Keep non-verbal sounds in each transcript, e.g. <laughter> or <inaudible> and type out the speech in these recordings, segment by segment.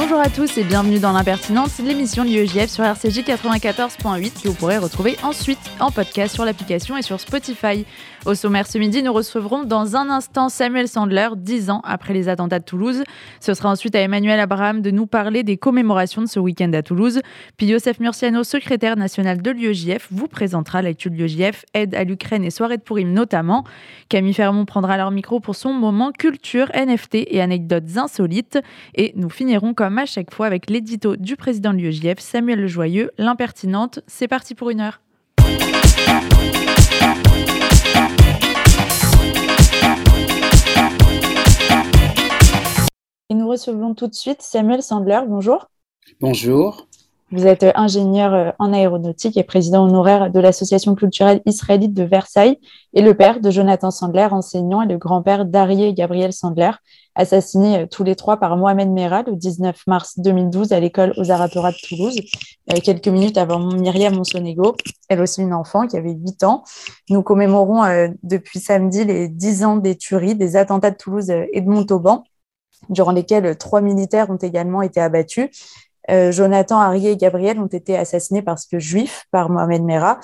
Bonjour à tous et bienvenue dans l'impertinente, l'émission de l'UEJF sur RCJ 94.8 que vous pourrez retrouver ensuite en podcast sur l'application et sur Spotify. Au sommaire ce midi, nous recevrons dans un instant Samuel Sandler, dix ans après les attentats de Toulouse. Ce sera ensuite à Emmanuel Abraham de nous parler des commémorations de ce week-end à Toulouse. Puis Yosef Murciano, secrétaire national de l'UEJF, vous présentera l'actu de l'UEJF, aide à l'Ukraine et soirée de Pourim notamment. Camille Fermont prendra leur micro pour son moment culture, NFT et anecdotes insolites. Et nous finirons comme à chaque fois avec l'édito du président de l'UEJF, Samuel Lejoyeux, l'impertinente. C'est parti pour une heure. Et nous recevons tout de suite Samuel Sandler. Bonjour. Bonjour. Vous êtes ingénieur euh, en aéronautique et président honoraire de l'association culturelle israélite de Versailles et le père de Jonathan Sandler, enseignant, et le grand-père d'Arié Gabriel Sandler, assassinés euh, tous les trois par Mohamed Merah le 19 mars 2012 à l'école aux Arapera de Toulouse, euh, quelques minutes avant Myriam Monsonego, elle aussi une enfant qui avait 8 ans. Nous commémorons depuis samedi les 10 ans des tueries, des attentats de Toulouse et de Montauban durant lesquels trois militaires ont également été abattus. Euh, Jonathan, Harry et Gabriel ont été assassinés parce que juifs par Mohamed Merah.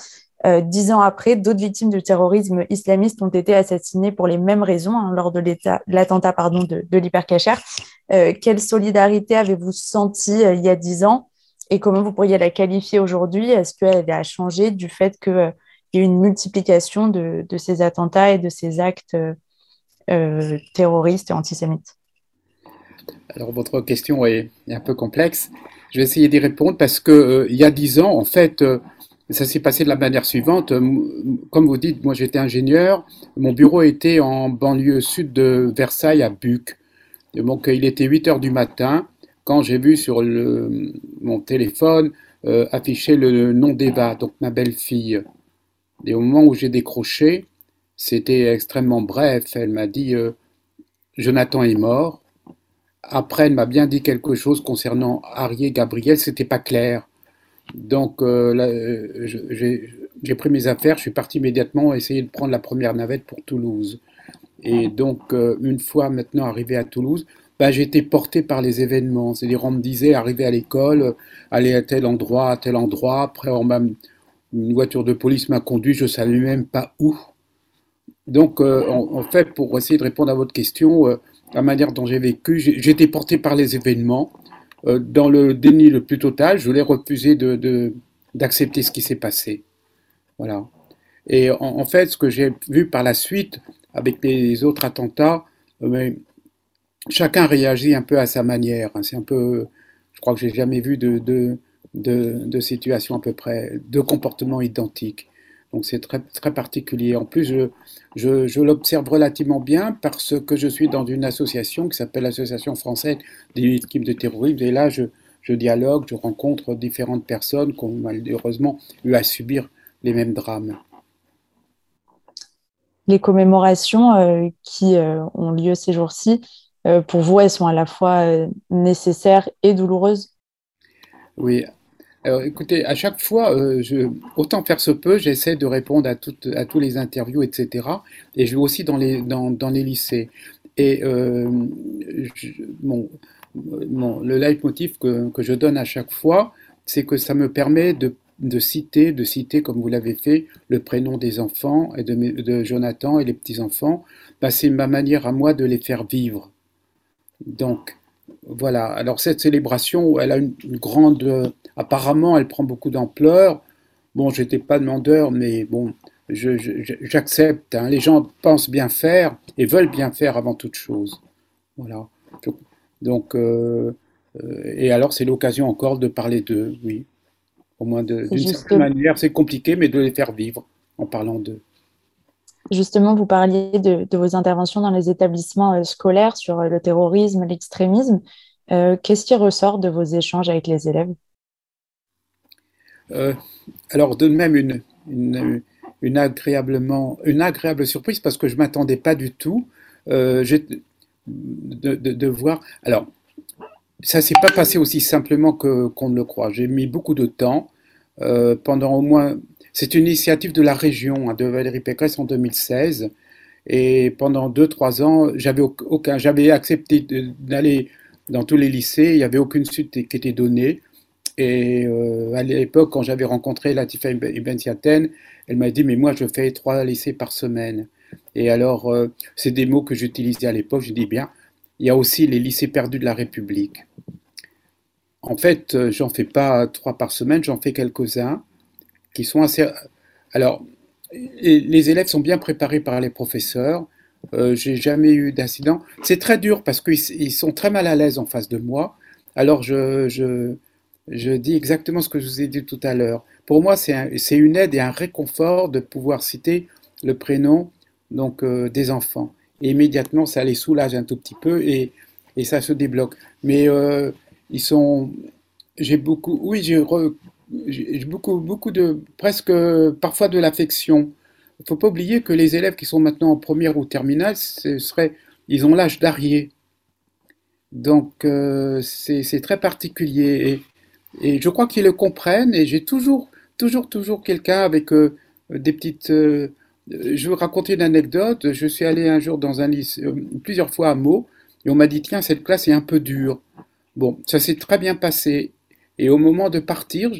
Euh, dix ans après, d'autres victimes du terrorisme islamiste ont été assassinées pour les mêmes raisons hein, lors de l'attentat de, de l'hypercacher. Euh, quelle solidarité avez-vous senti il y a dix ans? Et comment vous pourriez la qualifier aujourd'hui? Est-ce qu'elle a changé du fait qu'il y a une multiplication de, de, ces attentats et de ces actes terroristes et antisémites? Alors votre question est, un peu complexe. Je vais essayer d'y répondre parce que euh, il y a dix ans, en fait, euh, ça s'est passé de la manière suivante. Comme vous dites, moi j'étais ingénieur. Mon bureau était en banlieue sud de Versailles, à Buc. Donc il était 8 heures du matin quand j'ai vu sur mon téléphone euh, afficher le nom d'Eva, donc ma belle-fille. Et au moment où j'ai décroché, c'était extrêmement bref. Elle m'a dit Jonathan est mort. Après, elle m'a bien dit quelque chose concernant Harry et Gabriel, c'était pas clair. Donc, euh, euh, j'ai pris mes affaires, je suis parti immédiatement essayer de prendre la première navette pour Toulouse. Et donc, euh, une fois maintenant arrivé à Toulouse, bah, j'ai été porté par les événements. C'est-à-dire, on me disait, arriver à l'école, aller à tel endroit, à tel endroit. Après, on une voiture de police m'a conduit, je ne savais même pas où. Donc, en, fait, pour essayer de répondre à votre question, la manière dont j'ai vécu. J'ai été porté par les événements. Euh, dans le déni le plus total, je voulais refuser d'accepter de, ce qui s'est passé. Voilà. Et en, fait, ce que j'ai vu par la suite avec les autres attentats, euh, chacun réagit un peu à sa manière. C'est un peu, je crois que j'ai jamais vu de, de, de, situation à peu près, de comportements identiques. Donc c'est très, très particulier. En plus, je, je, l'observe relativement bien parce que je suis dans une association qui s'appelle l'Association française des victimes de terrorisme. Et là, je, je dialogue, je rencontre différentes personnes qui ont malheureusement eu à subir les mêmes drames. Les commémorations euh, qui euh, ont lieu ces jours-ci, euh, pour vous, elles sont à la fois nécessaires et douloureuses? Oui, alors, écoutez, à chaque fois, euh, autant faire ce peu, j'essaie de répondre à, toutes, à tous les interviews, etc. Et je vais aussi dans les, dans, dans les lycées. Et euh, mon, le leitmotiv que, que je donne à chaque fois, c'est que ça me permet de, de citer, de citer, comme vous l'avez fait, le prénom des enfants et de, de Jonathan et les petits-enfants. Bah, c'est ma manière à moi de les faire vivre. Donc, voilà. Alors cette célébration, elle a une, grande. Apparemment, elle prend beaucoup d'ampleur. Bon, j'étais pas demandeur, mais bon, j'accepte. Hein. Les gens pensent bien faire et veulent bien faire avant toute chose. Voilà. Donc, euh, euh, et alors c'est l'occasion encore de parler d'eux, oui. Au moins d'une certaine manière, c'est compliqué, mais de les faire vivre en parlant d'eux. Justement, vous parliez de, vos interventions dans les établissements euh, scolaires sur le terrorisme, l'extrémisme. Euh, qu'est-ce qui ressort de vos échanges avec les élèves? Alors, de même, une, agréablement, une agréable surprise parce que je ne m'attendais pas du tout de, de, voir. Alors, ça s'est pas passé aussi simplement qu'on ne le croit. J'ai mis beaucoup de temps. pendant au moins c'est une initiative de la région, hein, de Valérie Pécresse en 2016. Et pendant 2-3 ans, j'avais aucun, j'avais accepté d'aller dans tous les lycées, il n'y avait aucune suite qui était donnée. Et euh, à l'époque, quand j'avais rencontré Latifa Ibn Siaten, elle m'a dit, mais moi, je fais trois lycées par semaine. Et alors, euh, c'est des mots que j'utilisais à l'époque. Je dis bien, il y a aussi les lycées perdus de la République. En fait, euh, j'en fais pas trois par semaine, j'en fais quelques-uns qui sont assez. Alors, les élèves sont bien préparés par les professeurs. Euh, j'ai jamais eu d'incident. C'est très dur parce qu'ils sont très mal à l'aise en face de moi. Alors, je, je, je, dis exactement ce que je vous ai dit tout à l'heure. Pour moi, c'est une aide et un réconfort de pouvoir citer le prénom donc euh, des enfants. Et immédiatement, ça les soulage un tout petit peu et, et ça se débloque. Mais euh, ils sont, j'ai beaucoup, oui, j'ai beaucoup, beaucoup de, presque parfois de l'affection. Il ne faut pas oublier que les élèves qui sont maintenant en première ou terminale, ce serait, ils ont l'âge d'Arié. Donc euh, c'est très particulier et, je crois qu'ils le comprennent et j'ai toujours, toujours, toujours quelqu'un avec des petites euh, je vais raconter une anecdote. Je suis allé un jour dans un lycée, euh, plusieurs fois à Meaux, et on m'a dit tiens, cette classe est un peu dure. Bon, ça s'est très bien passé. Et au moment de partir,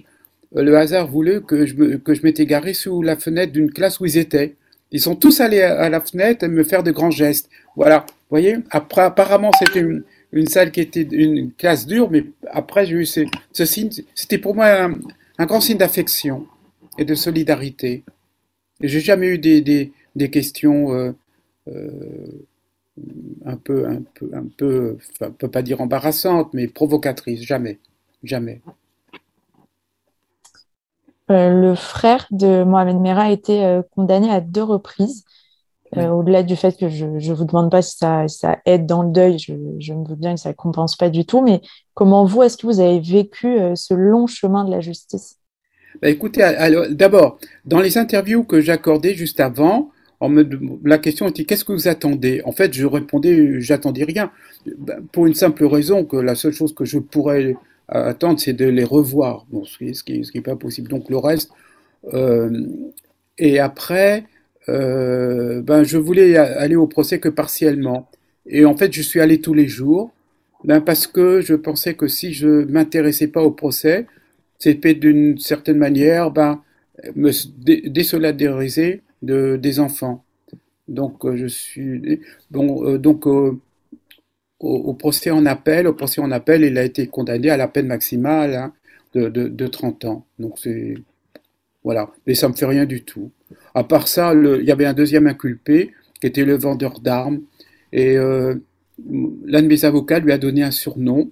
euh, le hasard voulait que je, que je m'étais garé sous la fenêtre d'une classe où ils étaient. Ils sont tous allés à la fenêtre et me faire de grands gestes. Voilà, vous voyez apparemment, c'était une, salle qui était une classe dure, mais après, j'ai eu ce, signe. C'était pour moi un grand signe d'affection et de solidarité. J'ai jamais eu des, des, questions euh, euh, un peu, un peu, un peu, peut pas dire embarrassantes, mais provocatrices. Jamais, jamais. Euh, le frère de Mohamed Merah a été condamné à deux reprises. Au-delà du fait que je ne vous demande pas si ça, ça, aide dans le deuil, je, je me veux bien que ça ne compense pas du tout, mais comment vous, est-ce que vous avez vécu ce long chemin de la justice? Bah, écoutez, d'abord, dans les interviews que j'accordais juste avant, la question était qu'est-ce que vous attendez? En fait, je répondais j'attendais rien, bah, pour une simple raison que la seule chose que je pourrais attendre, c'est de les revoir, bon, ce qui n'est pas possible. Donc le reste, euh, et après, euh, ben, je voulais aller au procès que partiellement. Et en fait, je suis allé tous les jours, ben, parce que je pensais que si je m'intéressais pas au procès, c'était d'une certaine manière ben, me désolidariser de, des enfants. Donc euh, je suis bon, euh, donc au, procès en appel, au procès en appel, il a été condamné à la peine maximale hein, de, de, 30 ans. Donc c'est voilà, mais ça me fait rien du tout. À part ça, il y avait un deuxième inculpé qui était le vendeur d'armes et l'un de mes avocats lui a donné un surnom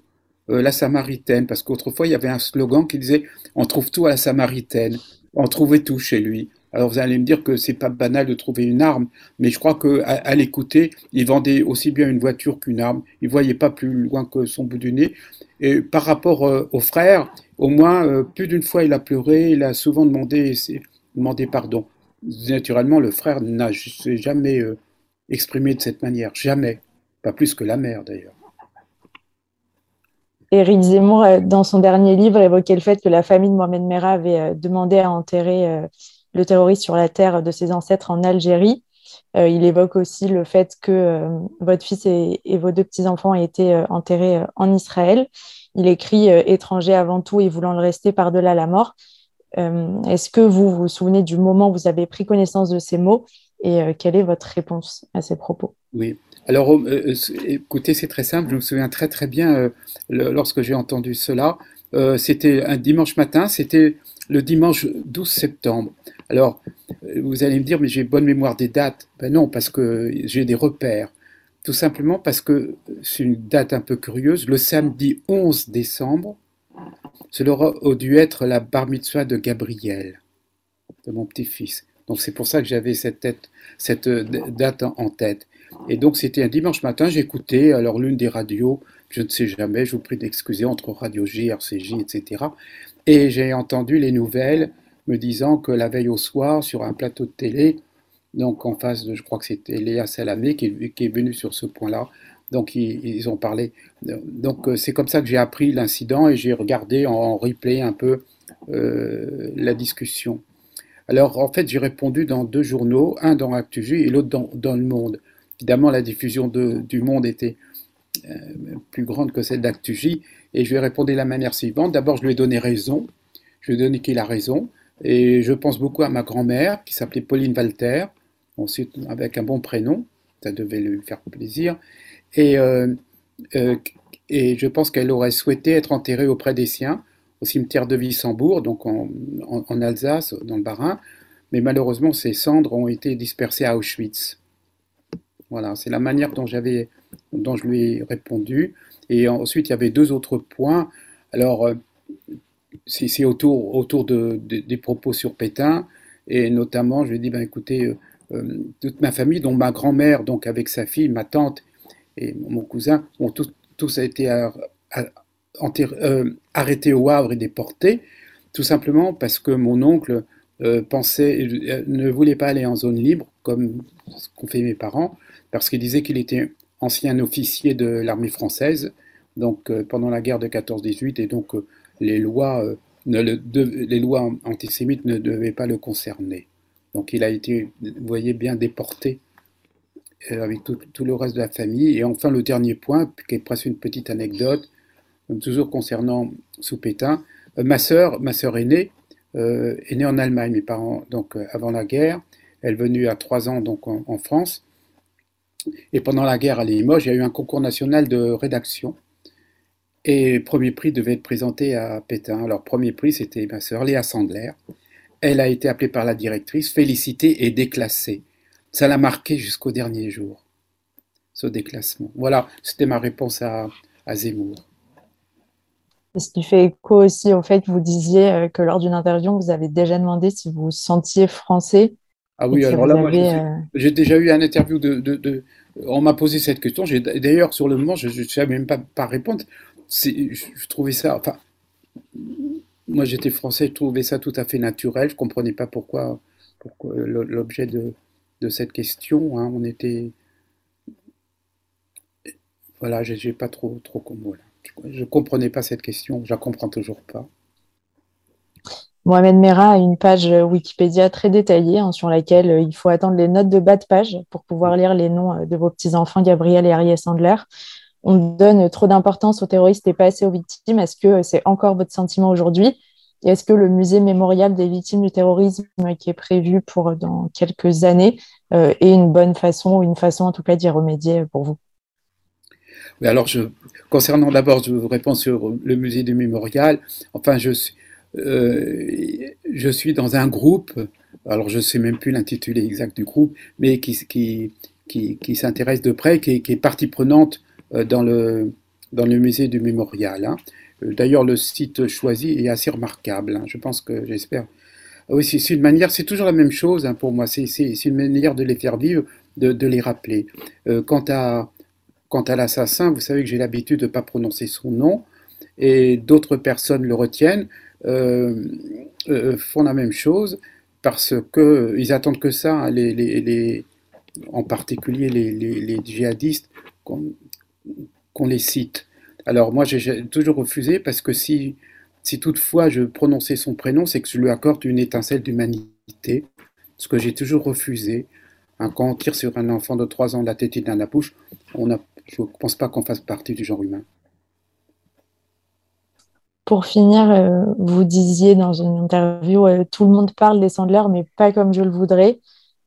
euh, la Samaritaine, parce qu'autrefois il y avait un slogan qui disait on trouve tout à la Samaritaine, on trouvait tout chez lui. Alors vous allez me dire que c'est pas banal de trouver une arme, mais je crois que à, l'écouter, il vendait aussi bien une voiture qu'une arme. Il voyait pas plus loin que son bout du nez. Et par rapport euh, au frère, au moins euh, plus d'une fois il a pleuré, il a souvent demandé, demandé pardon. Naturellement, le frère n'a jamais exprimé de cette manière, jamais, pas plus que la mère d'ailleurs. Éric Zemmour, euh, dans son dernier livre, évoquait le fait que la famille de Mohamed Merah avait euh, demandé à enterrer euh, le terroriste sur la terre de ses ancêtres en Algérie. il évoque aussi le fait que votre fils et, vos deux petits-enfants aient été enterrés en Israël. Il écrit étranger avant tout et voulant le rester par-delà la mort. Est-ce que vous vous souvenez du moment où vous avez pris connaissance de ces mots et quelle est votre réponse à ces propos? Oui, alors, euh, euh, écoutez, c'est très simple. Je me souviens très très bien euh, lorsque j'ai entendu cela. c'était un dimanche matin, c'était le dimanche 12 septembre. Alors, vous allez me dire, mais j'ai bonne mémoire des dates. Ben non, parce que j'ai des repères. Tout simplement parce que c'est une date un peu curieuse. Le samedi 11 décembre, cela aurait dû être la bar mitzvah de Gabriel, de mon petit-fils. Donc c'est pour ça que j'avais cette, cette date en tête. Et donc c'était un dimanche matin, j'écoutais alors l'une des radios, je ne sais jamais, je vous prie d'excuser, entre Radio J, RCJ, etc. Et j'ai entendu les nouvelles me disant que la veille au soir, sur un plateau de télé, donc en face de, je crois que c'était Léa Salamé qui, est venue sur ce point-là, donc ils, ont parlé. Donc euh, c'est comme ça que j'ai appris l'incident et j'ai regardé en, replay un peu euh, la discussion. Alors, en fait, j'ai répondu dans deux journaux, un dans ActuJ et l'autre dans, dans, Le Monde. Évidemment, la diffusion de, du Monde était euh, plus grande que celle d'ActuJ, et je lui ai répondu de la manière suivante. D'abord, je lui ai donné raison, je lui ai donné qu'il a raison, et je pense beaucoup à ma grand-mère, qui s'appelait Pauline Walter, ensuite avec un bon prénom, ça devait lui faire plaisir, et, euh, euh, je pense qu'elle aurait souhaité être enterrée auprès des siens, au cimetière de Wissembourg, donc en, Alsace, dans le Bas-Rhin, mais malheureusement, ses cendres ont été dispersées à Auschwitz. Voilà, c'est la manière dont, dont je lui ai répondu. Et ensuite, il y avait deux autres points. Alors, euh, c'est, autour, autour de, des propos sur Pétain, et notamment, je lui ai dit, ben, écoutez, euh, euh, toute ma famille, dont ma grand-mère, donc avec sa fille, ma tante et mon cousin, ont tous, tous été euh, arrêté au Havre et déporté, tout simplement parce que mon oncle pensait, ne voulait pas aller en zone libre, comme ce qu'ont fait mes parents, parce qu'il disait qu'il était ancien officier de l'armée française, donc pendant la guerre de 14-18, et donc les lois, ne le, les lois antisémites ne devaient pas le concerner. Donc il a été, vous voyez, bien déporté avec tout, le reste de la famille. Et enfin, le dernier point, qui est presque une petite anecdote, toujours concernant Soupétain, euh, ma sœur, ma sœur aînée, euh, est née en Allemagne, mes parents, donc euh, avant la guerre. Elle est venue à trois ans donc en, France. Et pendant la guerre à Limoges, il y a eu un concours national de rédaction. Et le premier prix devait être présenté à Pétain. Alors, premier prix, c'était ma sœur Léa Sandler. Elle a été appelée par la directrice, félicitée et déclassée. Ça l'a marqué jusqu'au dernier jour, ce déclassement. Voilà, c'était ma réponse à, à Zemmour. Ce qui fait écho aussi au fait que vous disiez euh, que lors d'une interview, vous avez déjà demandé si vous vous sentiez français. Ah oui, alors là, euh, j'ai déjà eu un interview de. de, On m'a posé cette question. D'ailleurs, sur le moment, je ne savais même pas, pas répondre. Je, trouvais ça. Enfin, moi, j'étais français, je trouvais ça tout à fait naturel. Je ne comprenais pas pourquoi, pourquoi l'objet de, cette question. Hein. On était. Voilà, j'ai pas trop, trop. Je ne comprenais pas cette question, je la comprends toujours pas. Mohamed Merah a une page Wikipédia très détaillée hein, sur laquelle euh, il faut attendre les notes de bas de page pour pouvoir lire les noms euh, de vos petits-enfants, Gabriel et Ariel Sandler. On donne trop d'importance aux terroristes et pas assez aux victimes. Est-ce que c'est encore votre sentiment aujourd'hui? Est-ce que le musée mémorial des victimes du terrorisme qui est prévu pour dans quelques années euh, est une bonne façon, ou une façon en tout cas d'y remédier pour vous? Alors, concernant d'abord, je vous réponds sur le musée du mémorial. Enfin, je, euh, suis dans un groupe, alors je ne sais même plus l'intitulé exact du groupe, mais qui, s'intéresse de près, qui, est partie prenante euh, dans le, dans le musée du mémorial. Hein. Euh, d'ailleurs, le site choisi est assez remarquable. Hein. Je pense que, j'espère. Oui, c'est une manière, c'est toujours la même chose hein, pour moi. C'est une manière de les faire vivre, de, de les rappeler. Euh, quant à Quant à l'assassin, vous savez que j'ai l'habitude de ne pas prononcer son nom, et d'autres personnes le retiennent, euh, euh, font la même chose, parce qu'ils attendent que ça, hein, les, en particulier les, djihadistes, qu'on les cite. Alors moi, j'ai toujours refusé, parce que si, si toutefois je prononçais son prénom, c'est que je lui accorde une étincelle d'humanité, ce que j'ai toujours refusé. Hein, quand on tire sur un enfant de 3 ans la tête dans la bouche, on je ne pense pas qu'on fasse partie du genre humain. Pour finir, euh, vous disiez dans une interview, euh, tout le monde parle des Sandler, mais pas comme je le voudrais.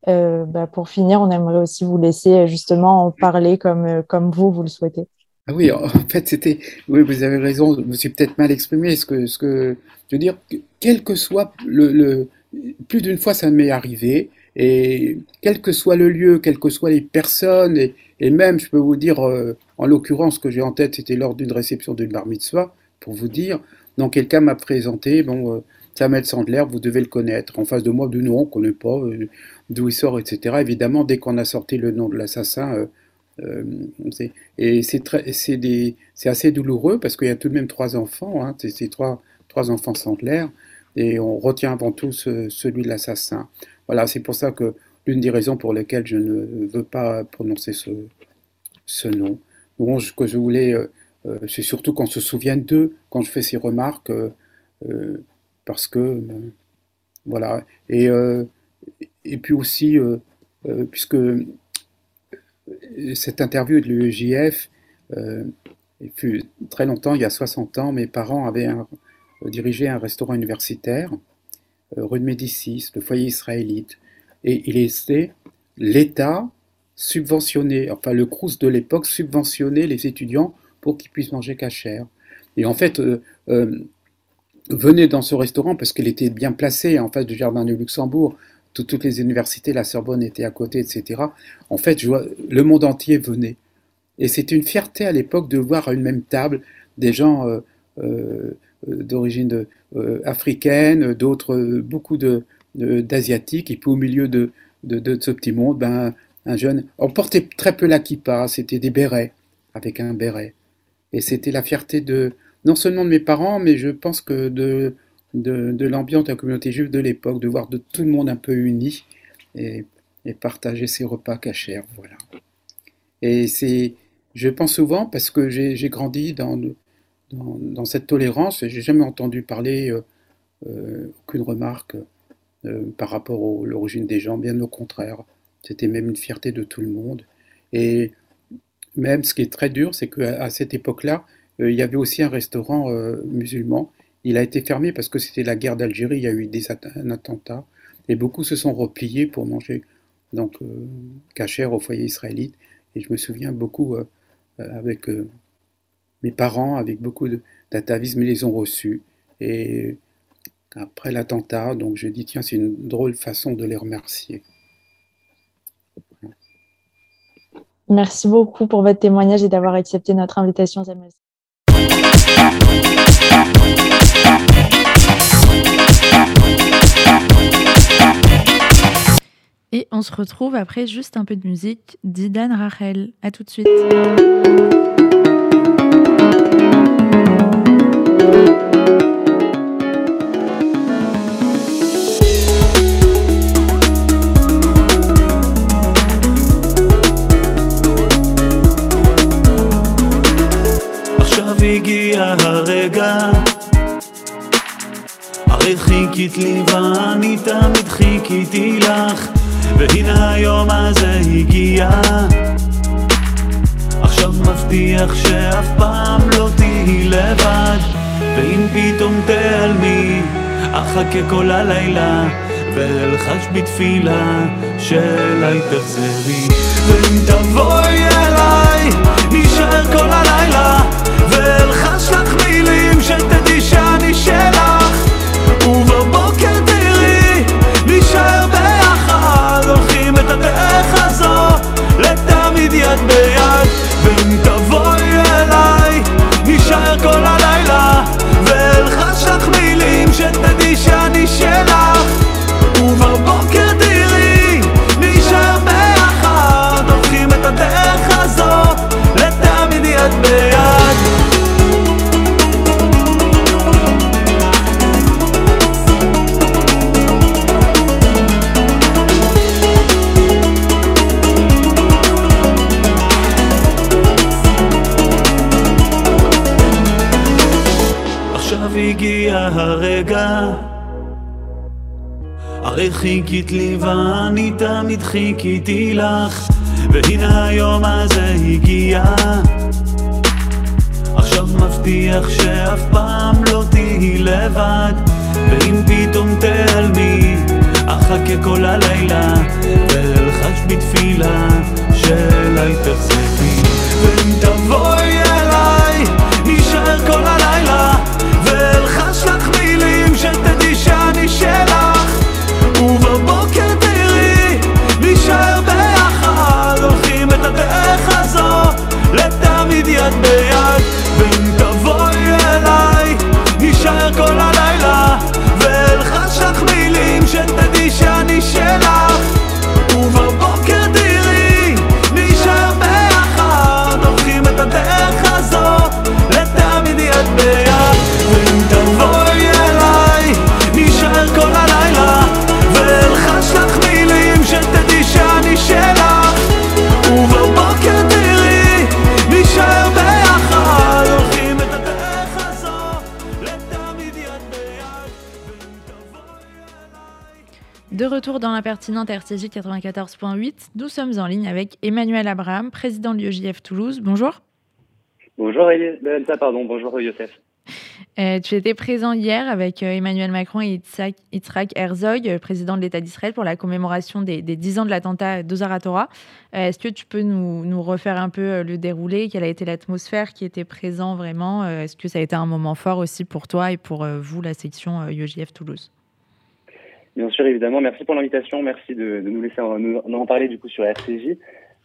Euh, bah, pour finir, on aimerait aussi vous laisser justement en parler comme, comme vous, vous le souhaitez. Ah oui, en <laughs> fait, c'était. Oui, vous avez raison, je me suis peut-être mal exprimé. Ce que, ce que je veux dire, quel que soit le. plus d'une fois, ça m'est arrivé. Et quel que soit le lieu, quelles que soient les personnes, et, et même, je peux vous dire, euh, en l'occurrence, ce que j'ai en tête, c'était lors d'une réception d'une bar mitzvah, pour vous dire. Donc, quelqu'un m'a présenté, bon, euh, Samuel Sandler, vous devez le connaître. En face de moi, du nom, on ne connaît pas, euh, d'où il sort, etc. Évidemment, dès qu'on a sorti le nom de l'assassin, euh, et c'est assez douloureux parce qu'il y a tout de même trois enfants, hein, c'est trois, trois enfants Sandler, et on retient avant tout celui de l'assassin. Voilà, c'est pour ça que l'une des raisons pour lesquelles je ne veux pas prononcer ce, nom. Bon, ce que je voulais, euh, euh, c'est surtout qu'on se souvienne d'eux quand je fais ces remarques, euh, parce que voilà. Et puis aussi, puisque cette interview de l'UEJF il fut très longtemps, il y a 60 ans, mes parents avaient dirigé un restaurant universitaire, rue de Médicis, le foyer israélite. Et il était l'État subventionnait, enfin le Crous de l'époque subventionnait les étudiants pour qu'ils puissent manger cachère. Et en fait, euh, euh, dans ce restaurant parce qu'il était bien placé en face du Jardin du Luxembourg. Toutes les universités, la Sorbonne était à côté, etc. En fait, le monde entier venait. Et c'était une fierté à l'époque de voir à une même table des gens euh, d'origine africaine, d'autres, beaucoup d'asiatiques, et puis au milieu de, de, ce petit monde, ben, un jeune. On portait très peu la kippa, c'était des bérets, avec un béret. Et c'était la fierté de, non seulement de mes parents, mais je pense que de, de, l'ambiance de la communauté juive de l'époque, de voir de tout le monde un peu uni et, partager ses repas cachers. Voilà. Et c'est, je pense souvent, parce que j'ai grandi dans, dans, cette tolérance, et j'ai jamais entendu parler euh, euh, aucune remarque euh, par rapport à l'origine des gens, bien au contraire. C'était même une fierté de tout le monde. Et même ce qui est très dur, c'est qu'à cette époque-là, il y avait aussi un restaurant musulman. Il a été fermé parce que c'était la guerre d'Algérie, il y a eu des un attentat. Et beaucoup se sont repliés pour manger donc cachère au foyer israélite. Et je me souviens beaucoup avec mes parents, avec beaucoup d'atavisme, ils les ont reçus. Et après l'attentat, donc je dis tiens, c'est une drôle façon de les remercier. Merci beaucoup pour votre témoignage et d'avoir accepté notre invitation. Et on se retrouve après juste un peu de musique d'Idan Rachel. À tout de suite. אחכה כל הלילה ואלחש בתפילה שאליי תחזרי ואם תבואי אליי נשאר כל הלילה ואלחש לך מילים שתדעי שאני שלך. ובבוקר תראי נשאר ביחד הולכים את הדרך הזו לתמיד יד ביד. ואם תבואי אליי נשאר כל הלילה הגיע הרגע. הרי חיכית לי ואני תמיד חיכיתי לך והנה היום הזה הגיע. עכשיו מבטיח שאף פעם לא תהיי לבד ואם פתאום תעלמי אחכה כל הלילה ואלחש בתפילה שאליי תחזרי ואם תבואי אליי נשאר כל הלילה ואלחש לך מילים שתדעי שאני שלך. ובבוקר retour dans l'impertinente RCJ 94.8. Nous sommes en ligne avec Emmanuel Abraham, président de l'UEJF Toulouse. Bonjour. Bonjour Elsa, pardon. Bonjour Youssef. Euh, tu étais présent hier avec euh, Emmanuel Macron et Yitzhak Herzog, euh, président de l'État d'Israël, pour la commémoration des, des 10 ans de l'attentat d'Ozaratora. Est-ce que tu peux nous, nous, refaire un peu le déroulé? Quelle a été l'atmosphère qui était présent vraiment? Est-ce que ça a été un moment fort aussi pour toi et pour vous, la section UEJF Toulouse? Bien sûr, évidemment. Merci pour l'invitation. Merci de, de, nous laisser en, nous, en parler du coup sur RCJ.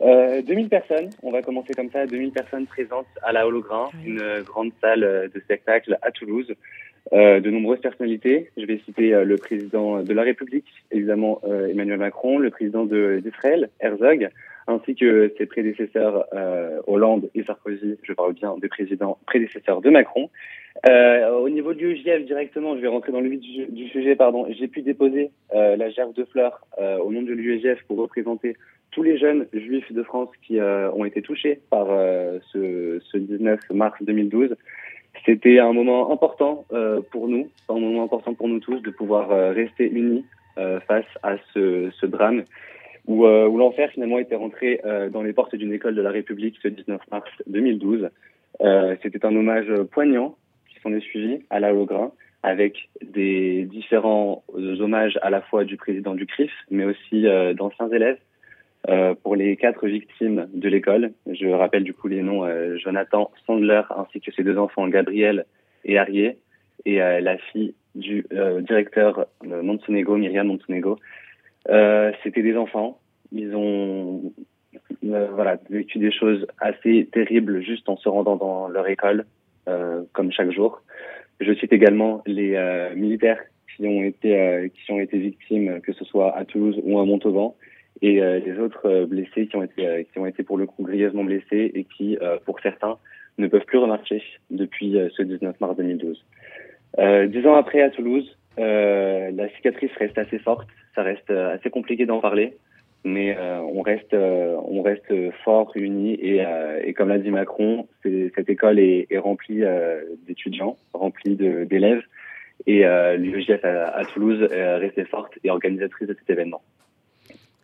Euh, 2000 personnes, on va commencer comme ça, 2000 personnes présentes à la Holograin, une grande salle de spectacle à Toulouse. Euh, de nombreuses personnalités. Je vais citer euh, le président de la République, évidemment euh, Emmanuel Macron, le président d'Israël, Herzog, ainsi que ses prédécesseurs euh, Hollande et Sarkozy. Je parle bien des présidents prédécesseurs de Macron. au niveau du UJF directement, je vais rentrer dans le vif du, sujet. Pardon, j'ai pu déposer la gerbe de fleurs au nom de l'UEJF pour représenter tous les jeunes juifs de France qui euh, ont été touchés par euh, ce, ce, 19 mars 2012. C'était un moment important euh, pour nous, un moment important pour nous tous de pouvoir rester unis face à ce, ce drame où, où l'enfer finalement était rentré dans les portes d'une école de la République ce 19 mars 2012. C'était un hommage poignant qui s'en est suivi à la avec des différents hommages à la fois du président du CRIF, mais aussi d'anciens élèves euh, pour les quatre victimes de l'école. Je rappelle du coup les noms euh, Jonathan Sandler ainsi que ses deux enfants Gabriel et Arié et euh, la fille du directeur Montenegro, Myriam Montenegro. C'était des enfants. Ils ont voilà vécu des choses assez terribles juste en se rendant dans leur école, comme chaque jour. Je cite également les militaires qui ont été qui ont été victimes, que ce soit à Toulouse ou à Montauban et euh, les autres euh, blessés qui ont été euh, qui ont été pour le coup grièvement blessés et qui pour certains ne peuvent plus remarcher depuis ce 19 mars 2012. dix ans après à Toulouse, la cicatrice reste assez forte, ça reste assez compliqué d'en parler, mais on reste on reste fort unis et, comme l'a dit Macron, cette école est, remplie d'étudiants, remplie d'élèves et l'UEJF à, à, Toulouse est restée forte et organisatrice de cet événement.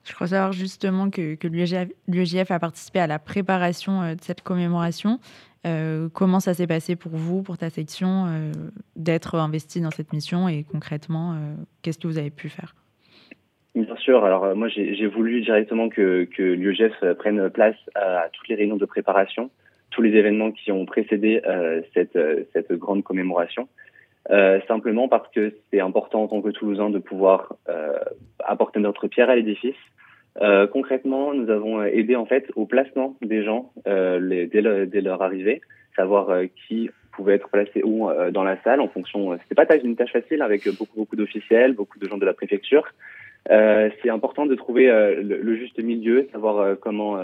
Je crois savoir justement que, que a participé à la préparation euh, de cette commémoration. Euh, comment ça s'est passé pour vous, pour ta section, euh, d'être investi dans cette mission et concrètement, euh, qu'est-ce que vous avez pu faire? Bien sûr. Alors moi, j'ai voulu directement que, que l'UEJF prenne place à, à, toutes les réunions de préparation, tous les événements qui ont précédé cette, cette grande commémoration. simplement parce que c'est important en tant que Toulousain de pouvoir apporter notre pierre à l'édifice euh, concrètement, nous avons aidé en fait au placement des gens euh, dès, le, dès, leur arrivée, savoir euh, qui pouvait être placé où euh, dans la salle en fonction. C'était pas une tâche facile avec beaucoup beaucoup d'officiels, beaucoup de gens de la préfecture. c'est important de trouver le, le, juste milieu, savoir comment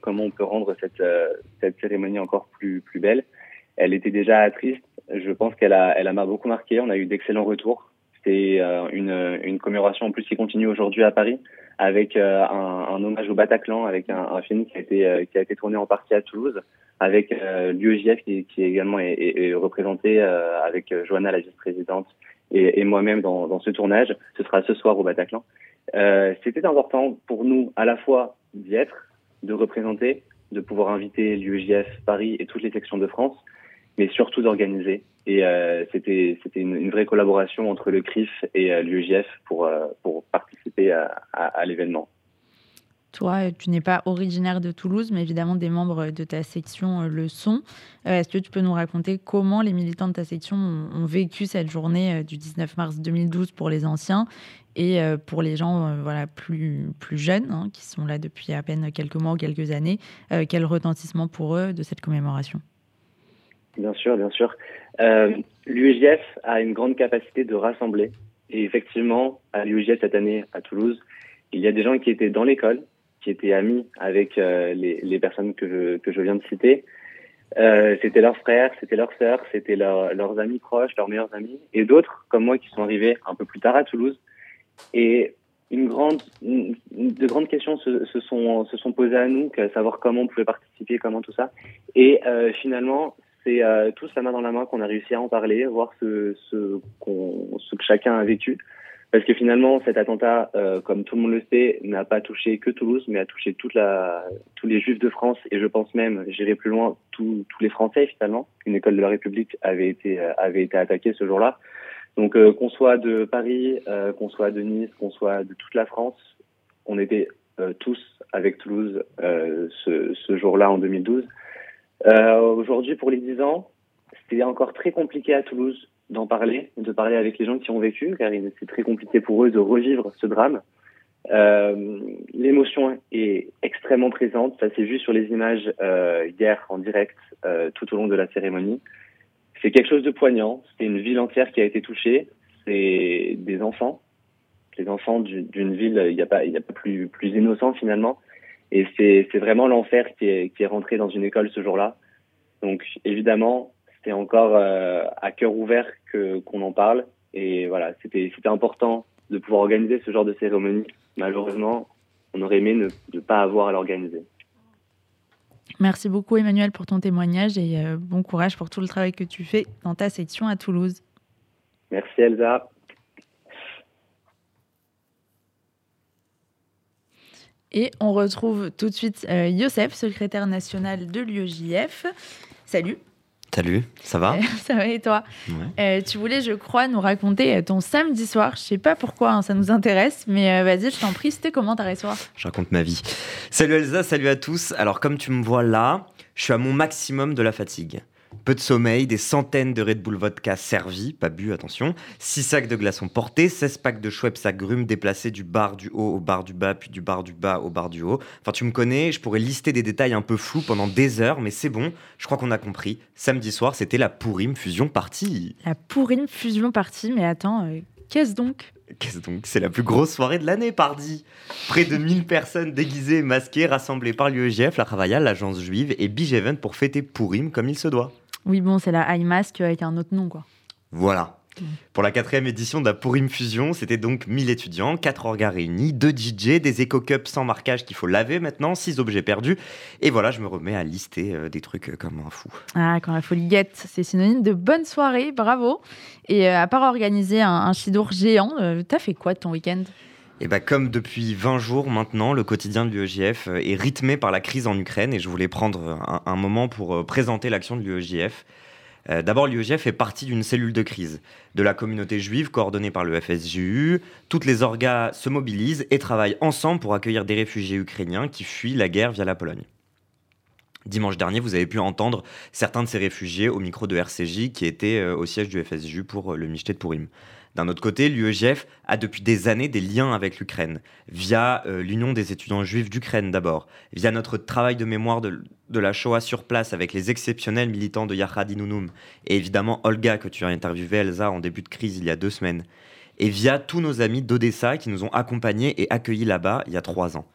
comment on peut rendre cette cette cérémonie encore plus plus belle. Elle était déjà triste. Je pense qu'elle a elle m'a beaucoup marqué. On a eu d'excellents retours. C'est une une commémoration en plus qui continue aujourd'hui à Paris avec euh, un, un, hommage au Bataclan, avec un, un, film qui a été euh, qui a été tourné en partie à Toulouse, avec euh, l'UEJF qui, qui également est, est, est représenté euh, avec Johanna, la vice-présidente, et, et moi-même dans, dans, ce tournage. Ce sera ce soir au Bataclan. C'était important pour nous à la fois d'y être, de représenter, de pouvoir inviter l'UEJF Paris et toutes les sections de France, mais surtout d'organiser. Et euh, c'était c'était une, vraie collaboration entre le CRIF et euh, l'UEJF pour euh, pour participer à, l'événement. Toi, tu n'es pas originaire de Toulouse, mais évidemment des membres de ta section le sont. Est-ce que tu peux nous raconter comment les militants de ta section ont, ont vécu cette journée du 19 mars 2012 pour les anciens et pour les gens voilà, plus, plus jeunes, hein, qui sont là depuis à peine quelques mois ou quelques années? Quel retentissement pour eux de cette commémoration? Bien sûr, bien sûr. Euh, L'UEJF a une grande capacité de rassembler. Et effectivement, à l'UEJF cette année à Toulouse, il y a des gens qui étaient dans l'école, qui étaient amis avec euh, les, personnes que je, que je viens de citer. Euh, c'était leurs frères, c'était leurs sœurs, c'était leur, leurs amis proches, leurs meilleurs amis, et d'autres comme moi qui sont arrivés un peu plus tard à Toulouse. Et une grande, de grandes questions se, sont, se sont posées à nous, savoir comment on pouvait participer, comment tout ça. Et euh, finalement, c'est euh, tous la main dans la main qu'on a réussi à en parler, voir ce, que chacun a vécu. Parce que finalement, cet attentat, euh, comme tout le monde le sait, n'a pas touché que Toulouse, mais a touché tous les Juifs de France et je pense même, j'irai plus loin, tous les Français finalement. Une école de la République avait été euh, attaquée ce jour-là. Donc qu'on soit de Paris, qu'on soit de Nice, qu'on soit de toute la France, on était tous avec Toulouse ce jour-là en 2012. Aujourd'hui, pour les 10 ans, c'était encore très compliqué à Toulouse d'en parler, de parler avec les gens qui ont vécu, car c'est très compliqué pour eux de revivre ce drame. Euh, L'émotion est extrêmement présente, ça s'est vu sur les images euh, hier en direct euh, tout au long de la cérémonie. C'est quelque chose de poignant, c'est une ville entière qui a été touchée, c'est des enfants, des enfants d'une ville, il n'y a pas, y a pas plus, plus innocent finalement, et c'est vraiment l'enfer qui est, qui est rentré dans une école ce jour-là. Donc évidemment, c'est encore euh, à cœur ouvert que qu'on en parle. Et voilà, c'était c'était important de pouvoir organiser ce genre de cérémonie. Malheureusement, on aurait aimé ne, pas avoir à l'organiser. Merci beaucoup Emmanuel pour ton témoignage et euh, bon courage pour tout le travail que tu fais dans ta section à Toulouse. Merci Elsa. Et on retrouve tout de suite euh, Youssef, secrétaire national de l'UEJF. Salut. Salut, ça va? <laughs> Ça va et toi? Euh, Tu voulais, je crois, nous raconter euh, ton samedi soir. Je sais pas pourquoi hein, ça nous intéresse, mais euh, vas-y, je t'en prie, c'était comment ta soir Je raconte ma vie. Salut Elsa, salut à tous. Alors comme tu me vois là, je suis à mon maximum de la fatigue. Peu de sommeil, des centaines de Red Bull vodka servis, pas bu, attention, 6 sacs de glaçons portés, 16 packs de Schweppes agrumes déplacés du bar du haut au bar du bas, puis du bar du bas au bar du haut. Enfin, tu me connais, je pourrais lister des détails un peu flous pendant des heures, mais c'est bon, je crois qu'on a compris. Samedi soir, c'était la Pourim Fusion Party. La Pourim Fusion Party, mais attends, euh, qu'est-ce donc? Qu'est-ce donc? C'est la plus grosse soirée de l'année, pardi Près de 1000 personnes déguisées et masquées rassemblées par l'UEGF, la Travailla, l'agence juive et Bigeven pour fêter Pourim comme il se doit. Oui, bon, c'est la High Mask avec un autre nom, quoi. Voilà. Pour la quatrième édition de la Pourim Fusion, c'était donc 1000 étudiants, 4 orgas réunis, 2 DJ, des éco-cups sans marquage qu'il faut laver maintenant, 6 objets perdus. Et voilà, je me remets à lister euh, des trucs euh, comme un fou. Ah, quand la folie guette, c'est synonyme de bonne soirée, bravo. Et euh, à part organiser un, un chidour géant, t'as fait quoi de ton week-end? Et bah comme depuis 20 jours maintenant, le quotidien de l'UEJF est rythmé par la crise en Ukraine et je voulais prendre un, moment pour présenter l'action de l'UEJF. Euh, d'abord, l'UEJF est partie d'une cellule de crise de la communauté juive coordonnée par le FSJU. Toutes les orgas se mobilisent et travaillent ensemble pour accueillir des réfugiés ukrainiens qui fuient la guerre via la Pologne. Dimanche dernier, vous avez pu entendre certains de ces réfugiés au micro de RCJ qui étaient euh, au siège du FSJU pour le Michté de Pourim. D'un autre côté, l'UEGF a depuis des années des liens avec l'Ukraine, via euh, l'Union des étudiants juifs d'Ukraine d'abord, via notre travail de mémoire de, la Shoah sur place avec les exceptionnels militants de Yachad Inunum, et évidemment Olga que tu as interviewé Elsa en début de crise il y a deux semaines, et via tous nos amis d'Odessa qui nous ont accompagnés et accueillis là-bas il y a trois ans.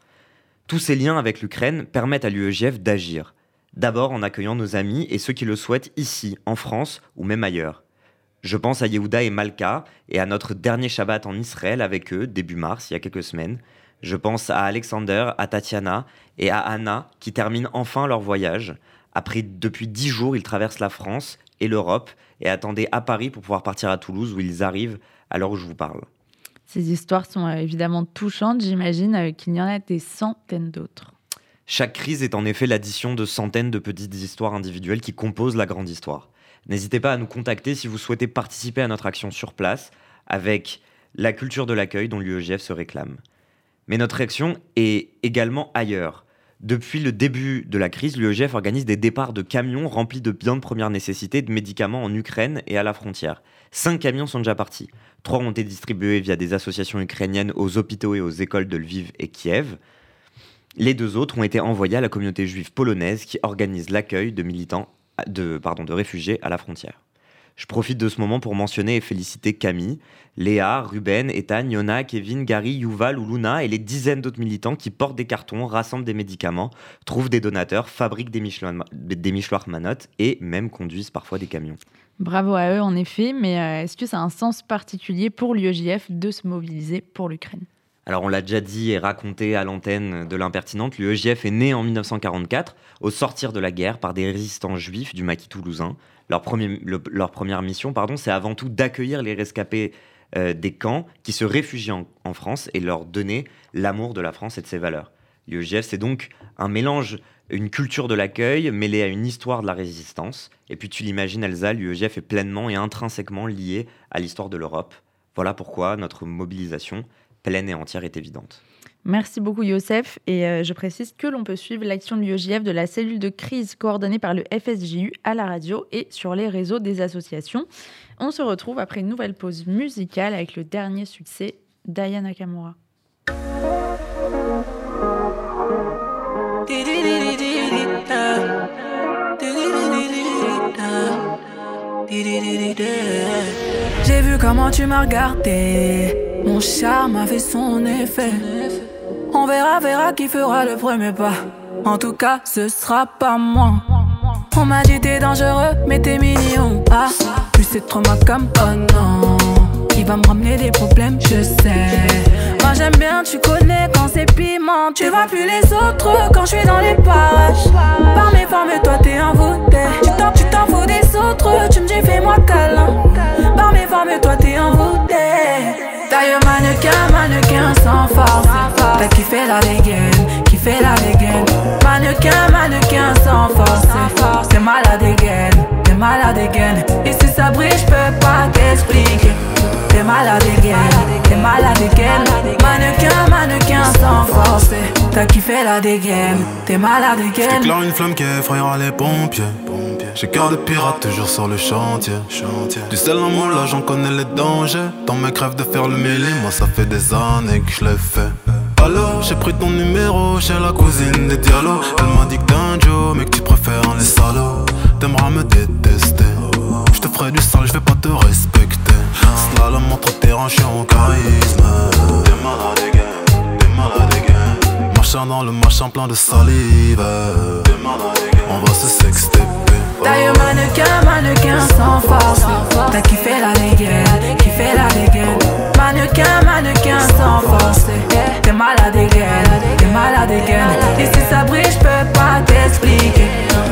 Tous ces liens avec l'Ukraine permettent à l'UEGF d'agir, d'abord en accueillant nos amis et ceux qui le souhaitent ici, en France ou même ailleurs. Je pense à Yehuda et Malka et à notre dernier Shabbat en Israël avec eux, début mars, il y a quelques semaines. Je pense à Alexander, à Tatiana et à Anna qui terminent enfin leur voyage. Après, depuis dix jours, ils traversent la France et l'Europe et attendaient à Paris pour pouvoir partir à Toulouse où ils arrivent à l'heure où je vous parle. Ces histoires sont euh, évidemment touchantes, j'imagine euh, qu'il y en a des centaines d'autres. Chaque crise est en effet l'addition de centaines de petites histoires individuelles qui composent la grande histoire. N'hésitez pas à nous contacter si vous souhaitez participer à notre action sur place avec la culture de l'accueil dont l'UEGF se réclame. Mais notre action est également ailleurs. Depuis le début de la crise, l'UEGF organise des départs de camions remplis de biens de première nécessité de médicaments en Ukraine et à la frontière. Cinq camions sont déjà partis. Trois ont été distribués via des associations ukrainiennes aux hôpitaux et aux écoles de Lviv et Kiev. Les deux autres ont été envoyés à la communauté juive polonaise qui organise l'accueil de militants de, pardon, de réfugiés à la frontière. Je profite de ce moment pour mentionner et féliciter Camille, Léa, Ruben, Ethan, Yona, Kevin, Gary, Yuval ou Luna et les dizaines d'autres militants qui portent des cartons, rassemblent des médicaments, trouvent des donateurs, fabriquent des, des michelars manottes et même conduisent parfois des camions. Bravo à eux en effet, mais euh, est-ce que ça a un sens particulier pour l'UEJF de se mobiliser pour l'Ukraine? Alors on l'a déjà dit et raconté à l'antenne de l'impertinente, l'UEJF est né en 1944 au sortir de la guerre par des résistants juifs du maquis toulousain. Leur, première mission, pardon, c'est avant tout d'accueillir les rescapés euh, des camps qui se réfugient en, France et leur donner l'amour de la France et de ses valeurs. L'UEJF, c'est donc un mélange, une culture de l'accueil mêlée à une histoire de la résistance. Et puis tu l'imagines, Elsa, l'UEJF est pleinement et intrinsèquement lié à l'histoire de l'Europe. Voilà pourquoi notre mobilisation pleine et entière est évidente. Merci beaucoup Youssef et euh, je précise que l'on peut suivre l'action de l'UEJF de la cellule de crise coordonnée par le FSJU à la radio et sur les réseaux des associations. On se retrouve après une nouvelle pause musicale avec le dernier succès d'Aya Nakamura. Comment tu m'as regardé, mon charme a fait son effet. On verra, verra qui fera le premier pas. En tout cas, ce sera pas moi. On m'a dit t'es dangereux, mais t'es mignon. Ah, plus c'est trop ma cam, oh non. Il va me ramener des problèmes, je sais. Moi j'aime bien, tu connais quand c'est piment. Tu vois plus les autres quand je suis dans les parages. Par mes sans force. T'as kiffé la dégaine, kiffé la dégaine. Mannequin, mannequin sans force. T'es malade dégaine, t'es malade dégaine. Et si ça brille, je peux pas t'expliquer. T'es malade dégaine, t'es malade dégaine. Mannequin, mannequin sans force. T'as kiffé la dégaine, t'es malade dégaine. J'éclaire une flamme qui effrayera les pompiers. J'ai cœur de pirate toujours sur le chantier. Du sel en moi là j'en connais les dangers. Dans mes crèves de faire le mêlé, moi ça fait des années que je l'ai fait. Allô, j'ai pris ton numéro chez la cousine des dialogues. Elle m'a dit que t'es un Joe, mais que tu préfères les salauds. T'aimeras me détester. Je te ferai du sale, je vais pas te respecter. Slalom entre tes hanches en charisme. T'es malade t'es malade. Marchant dans le machin plein de salive. On va se sexter. Taille mannequin, mannequin sans force. T'as kiffé la dégaine, kiffé la dégaine. Mannequin, mannequin sans force. T'es malade dégaine, t'es malade dégaine. Et si ça brille, je peux pas t'expliquer.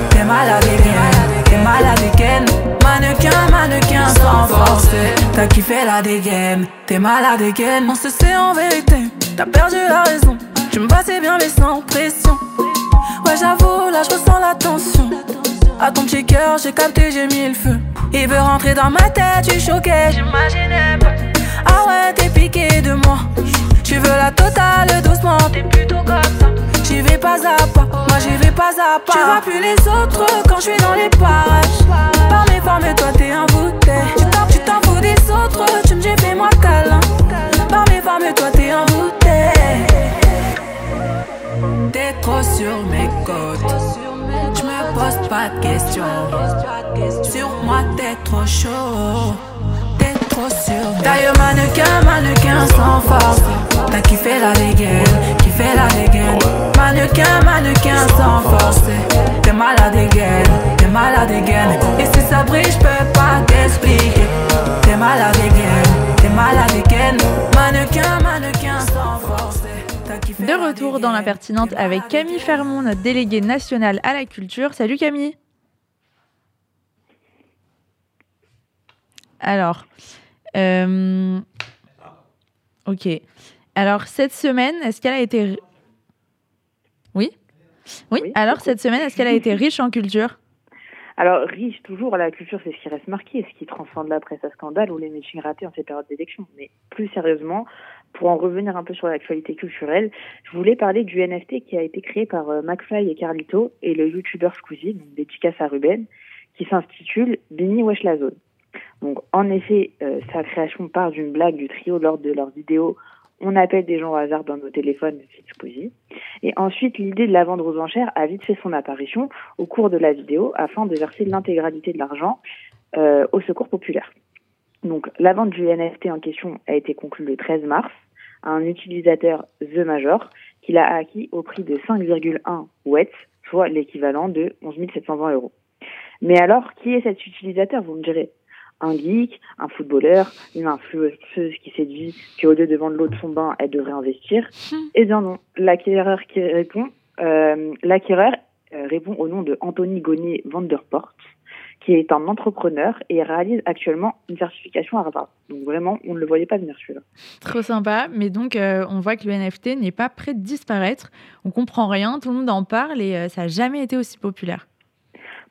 T'es malade dégaine, t'es malade dégaine. Mannequin, mannequin sans force. T'as kiffé la dégaine, t'es malade dégaine. On se sait en vérité, t'as perdu la raison. Tu me passais bien mais sans pression. Ouais, j'avoue, là je ressens la tension. À ton petit cœur, j'ai capté, j'ai mis le feu. Il veut rentrer dans ma tête, tu choquais, j'imaginais pas. Ah ouais, t'es piqué de moi. Tu veux la totale doucement, t'es plutôt comme ça. J'y vais pas à pas, moi j'y vais pas à pas. Tu vois plus les autres quand je suis dans les parages. Par mes formes, toi t'es envoûté. Tu t'en, tu t'en fous des autres, tu me dis fais-moi câlin. Par mes formes, toi t'es envoûté. T'es trop sur mes côtes. Je me pose pas de questions. Sur moi, t'es trop chaud. T'es trop sur D'ailleurs, mannequin, mannequin sans force. T'as kiffé la dégaine, kiffé la dégaine. Mannequin, mannequin sans force. T'es malade dégaine, t'es malade. Et si ça brille, je peux pas t'expliquer. T'es malade dégaine, t'es malade dégaine. Mannequin, mannequin sans force. De retour dans l'impertinente avec Camille Fermont, notre déléguée nationale à la culture. Salut Camille. Alors, euh, ok. Alors cette semaine, est-ce qu'elle a été oui, oui? Alors cette semaine, est-ce qu'elle a été riche en culture? Alors, riche, toujours, la culture, c'est ce qui reste marqué, ce qui transcende la presse à scandale ou les meetings ratés en ces périodes d'élection. Mais plus sérieusement, pour en revenir un peu sur l'actualité culturelle, je voulais parler du NFT qui a été créé par euh, McFly et Carlito et le youtubeur Squeezie, donc dédicace à Ruben, qui s'intitule Bini Wesh la Zone. Donc, en effet, euh, sa création part d'une blague du trio lors de leur vidéo On appelle des gens au hasard dans nos téléphones, Squeezie. Et ensuite, l'idée de la vendre aux enchères a vite fait son apparition au cours de la vidéo afin de verser l'intégralité de l'argent euh, au secours populaire. Donc, la vente du NFT en question a été conclue le 13 mars à un utilisateur The Major qui l'a acquis au prix de 5,1 WETS, soit l'équivalent de 11 720 euros. Mais alors, qui est cet utilisateur, vous me direz un geek, un footballeur, une influenceuse qui séduit, qui au lieu de vendre l'eau de son bain, elle devrait investir. Eh bien non, l'acquéreur qui répond, euh, l'acquéreur euh, répond au nom de Anthony Gonier Vanderport, qui est un entrepreneur et réalise actuellement une certification à Harvard. Donc vraiment, on ne le voyait pas venir celui-là. Trop sympa, mais donc euh, on voit que le NFT n'est pas prêt de disparaître. On comprend rien, tout le monde en parle et euh, ça n'a jamais été aussi populaire.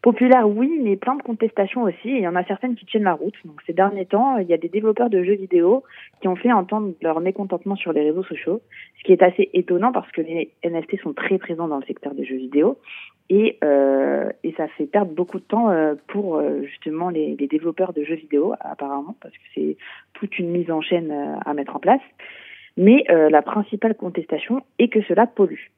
Populaire, oui, mais plein de contestations aussi. il y en a certaines qui tiennent la route. Donc, ces derniers temps, il y a des développeurs de jeux vidéo qui ont fait entendre leur mécontentement sur les réseaux sociaux, ce qui est assez étonnant parce que les NFT sont très présents dans le secteur des jeux vidéo et, euh, et ça fait perdre beaucoup de temps euh, pour euh, justement les, développeurs de jeux vidéo, apparemment, parce que c'est toute une mise en chaîne à mettre en place. Mais la principale contestation est que cela pollue.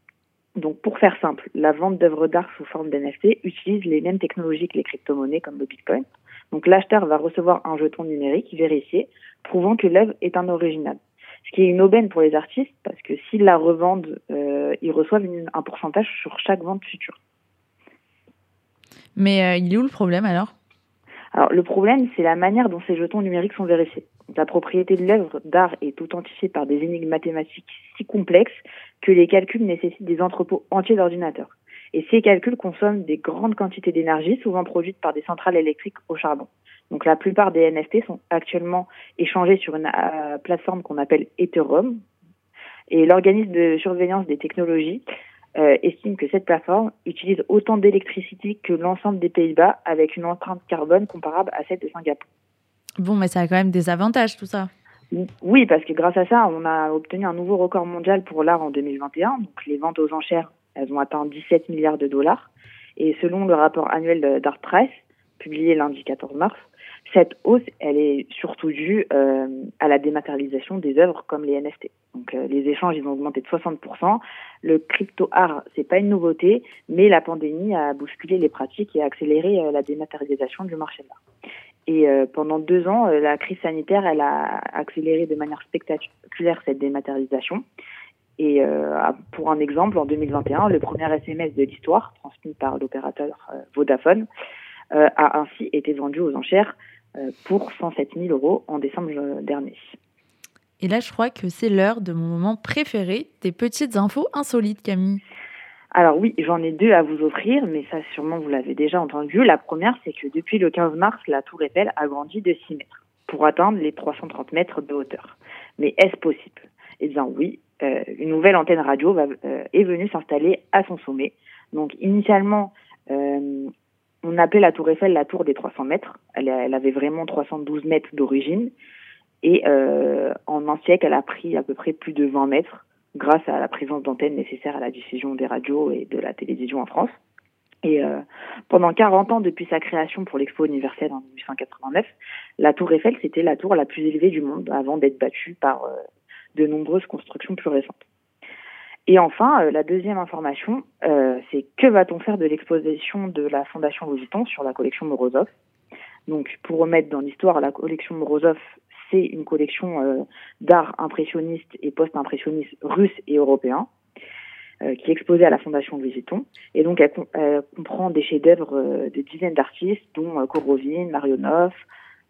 Donc, pour faire simple, la vente d'œuvres d'art sous forme d'NFT utilise les mêmes technologies que les crypto-monnaies comme le Bitcoin. Donc, l'acheteur va recevoir un jeton numérique vérifié, prouvant que l'œuvre est un original. Ce qui est une aubaine pour les artistes, parce que s'ils la revendent, ils reçoivent un pourcentage sur chaque vente future. Mais euh, il est où le problème alors? Alors, le problème, c'est la manière dont ces jetons numériques sont vérifiés. La propriété de l'œuvre d'art est authentifiée par des énigmes mathématiques si complexes que les calculs nécessitent des entrepôts entiers d'ordinateurs. Et ces calculs consomment des grandes quantités d'énergie, souvent produites par des centrales électriques au charbon. Donc la plupart des NFT sont actuellement échangés sur une euh, plateforme qu'on appelle Ethereum. Et l'organisme de surveillance des technologies euh, estime que cette plateforme utilise autant d'électricité que l'ensemble des Pays-Bas avec une empreinte carbone comparable à celle de Singapour. Bon, mais ça a quand même des avantages tout ça. Oui, parce que grâce à ça, on a obtenu un nouveau record mondial pour l'art en 2021. Donc les ventes aux enchères, elles ont atteint 17 milliards de dollars. Et selon le rapport annuel d'Art Price, publié lundi 14 mars, cette hausse, elle est surtout due euh, à la dématérialisation des œuvres comme les NFT. Donc euh, les échanges, ils ont augmenté de 60%. Le crypto art, c'est pas une nouveauté, mais la pandémie a bousculé les pratiques et a accéléré euh, la dématérialisation du marché de l'art. Et euh, pendant deux ans, euh, la crise sanitaire, elle a accéléré de manière spectaculaire cette dématérialisation. Et euh, pour un exemple, en 2021, le premier SMS de l'histoire, transmis par l'opérateur Vodafone, a ainsi été vendu aux enchères pour 107 000 euros en décembre dernier. Et là, je crois que c'est l'heure de mon moment préféré, des petites infos insolites, Camille. Alors oui, j'en ai deux à vous offrir, mais ça sûrement vous l'avez déjà entendu. La première, c'est que depuis le 15 mars, la tour Eiffel a grandi de 6 mètres pour atteindre les 330 mètres de hauteur. Mais est-ce possible? Eh bien oui, euh, une nouvelle antenne radio euh, est venue s'installer à son sommet. Donc initialement, euh, on appelait la tour Eiffel la tour des 300 mètres. Elle avait vraiment 312 mètres d'origine. Et euh, en un siècle, elle a pris à peu près plus de 20 mètres grâce à la présence d'antennes nécessaires à la diffusion des radios et de la télévision en France. Et euh, pendant 40 ans depuis sa création pour l'Expo universelle en 1889, la tour Eiffel, c'était la tour la plus élevée du monde avant d'être battue par euh, de nombreuses constructions plus récentes. Et enfin, la deuxième information, c'est que va-t-on faire de l'exposition de la Fondation Louis Vuitton sur la collection Morozov? Donc, pour remettre dans l'histoire, la collection Morozov c'est une collection euh, d'art impressionniste et post-impressionniste russe et européen euh, qui est exposée à la Fondation Louis Vuitton. Et donc, elle, comprend des chefs-d'œuvre euh, de dizaines d'artistes, dont Korovine, Marionov,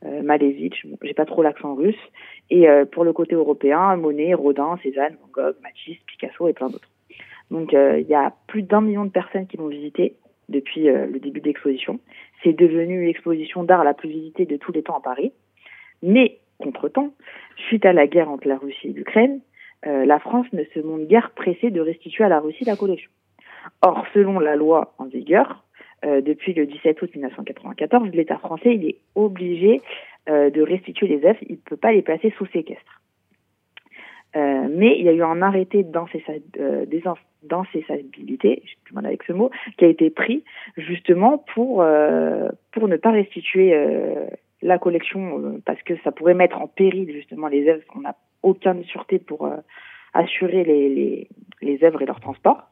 Malevich, bon, j'ai pas trop l'accent russe. Et pour le côté européen, Monet, Rodin, Cézanne, Van Gogh, Matisse, Picasso et plein d'autres. Donc, il y a plus d'un million de personnes qui l'ont visité depuis le début de l'exposition. C'est devenu l'exposition d'art la plus visitée de tous les temps à Paris. Mais contre-temps, suite à la guerre entre la Russie et l'Ukraine, euh, la France ne se montre guère pressée de restituer à la Russie la collection. Or, selon la loi en vigueur, euh, depuis le 17 août 1994, l'État français il est obligé euh, de restituer les œuvres, il ne peut pas les placer sous séquestre. Mais il y a eu un arrêté d'incessabilité, je mal avec ce mot, qui a été pris justement pour pour ne pas restituer la collection euh, parce que ça pourrait mettre en péril justement les œuvres. On n'a aucune sûreté pour euh, assurer les, œuvres et leur transport.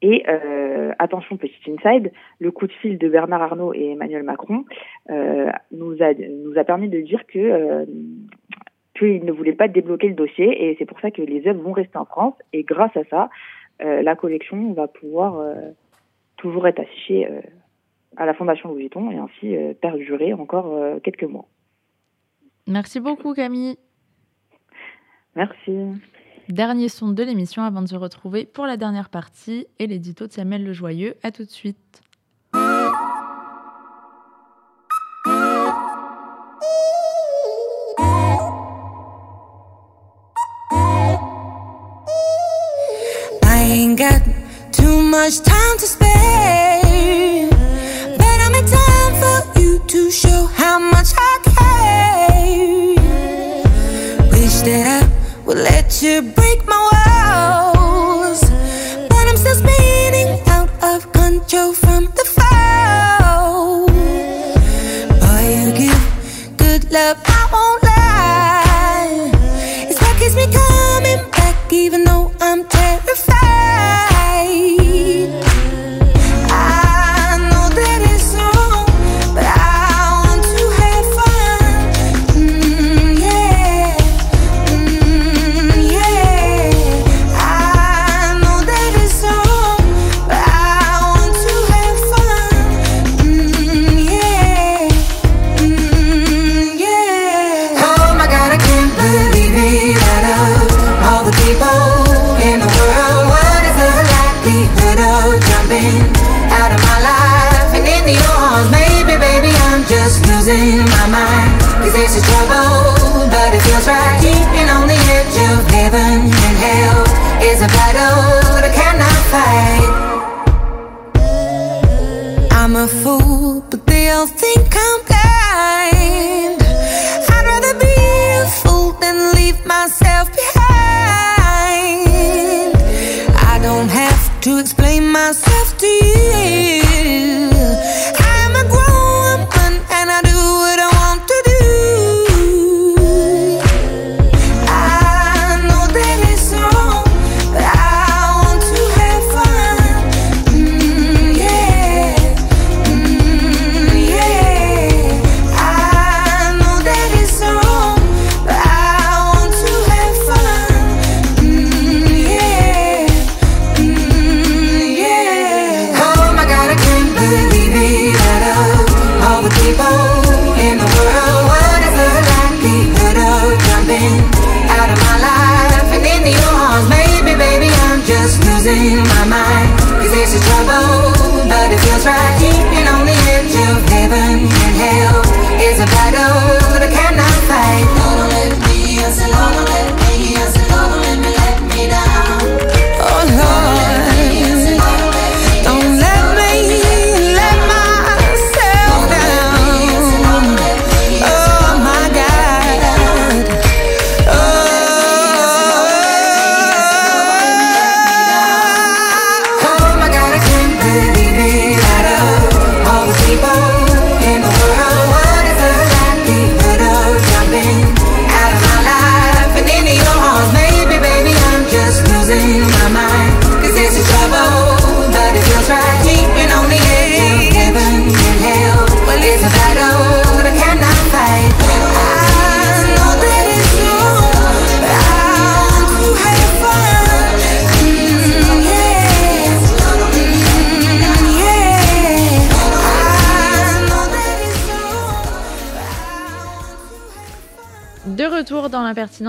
Et euh, attention, petit inside, le coup de fil de Bernard Arnault et Emmanuel Macron nous, a, permis de dire que euh, qu'ils ne voulaient pas débloquer le dossier et c'est pour ça que les œuvres vont rester en France et grâce à ça, la collection va pouvoir toujours être affichée à la Fondation Louis Vuitton et ainsi euh, perdurer encore euh, quelques mois. Merci beaucoup Camille. Merci. Dernier son de l'émission avant de se retrouver pour la dernière partie et l'édito de Samuel Le Joyeux. À tout de suite. Love, I won't lie. It's what keeps me coming back, even though I'm terrified.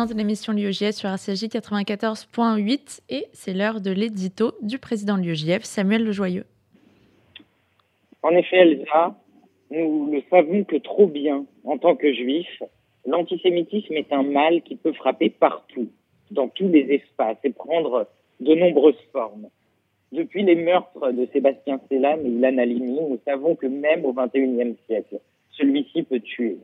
De l'émission l'UEJF sur RCJ 94.8 et c'est l'heure de l'édito du président de Samuel Lejoyeux. En effet, Elsa, nous le savons que trop bien en tant que juifs, l'antisémitisme est un mal qui peut frapper partout, dans tous les espaces et prendre de nombreuses formes. Depuis les meurtres de Sébastien Selam et Ilan Halimi, nous savons que même au XXIe siècle, celui-ci peut tuer.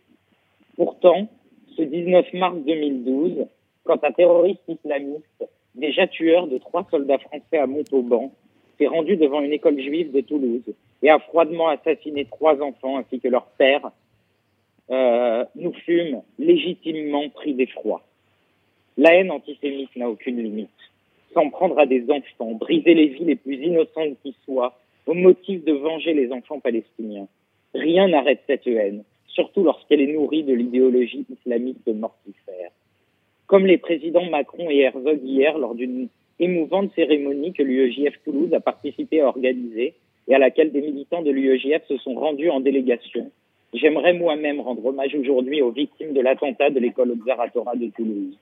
Pourtant, ce 19 mars 2012, quand un terroriste islamiste, déjà tueur de trois soldats français à Montauban, s'est rendu devant une école juive de Toulouse et a froidement assassiné trois enfants ainsi que leur père, euh, nous fûmes légitimement pris d'effroi. La haine antisémite n'a aucune limite. S'en prendre à des enfants, briser les vies les plus innocentes qui soient, au motif de venger les enfants palestiniens. Rien n'arrête cette haine, surtout lorsqu'elle est nourrie de l'idéologie islamiste mortifère. Comme les présidents Macron et Herzog hier lors d'une émouvante cérémonie que l'UEJF Toulouse a participé à organiser et à laquelle des militants de l'UEJF se sont rendus en délégation. J'aimerais moi-même rendre hommage aujourd'hui aux victimes de l'attentat de l'école Observatora de Toulouse.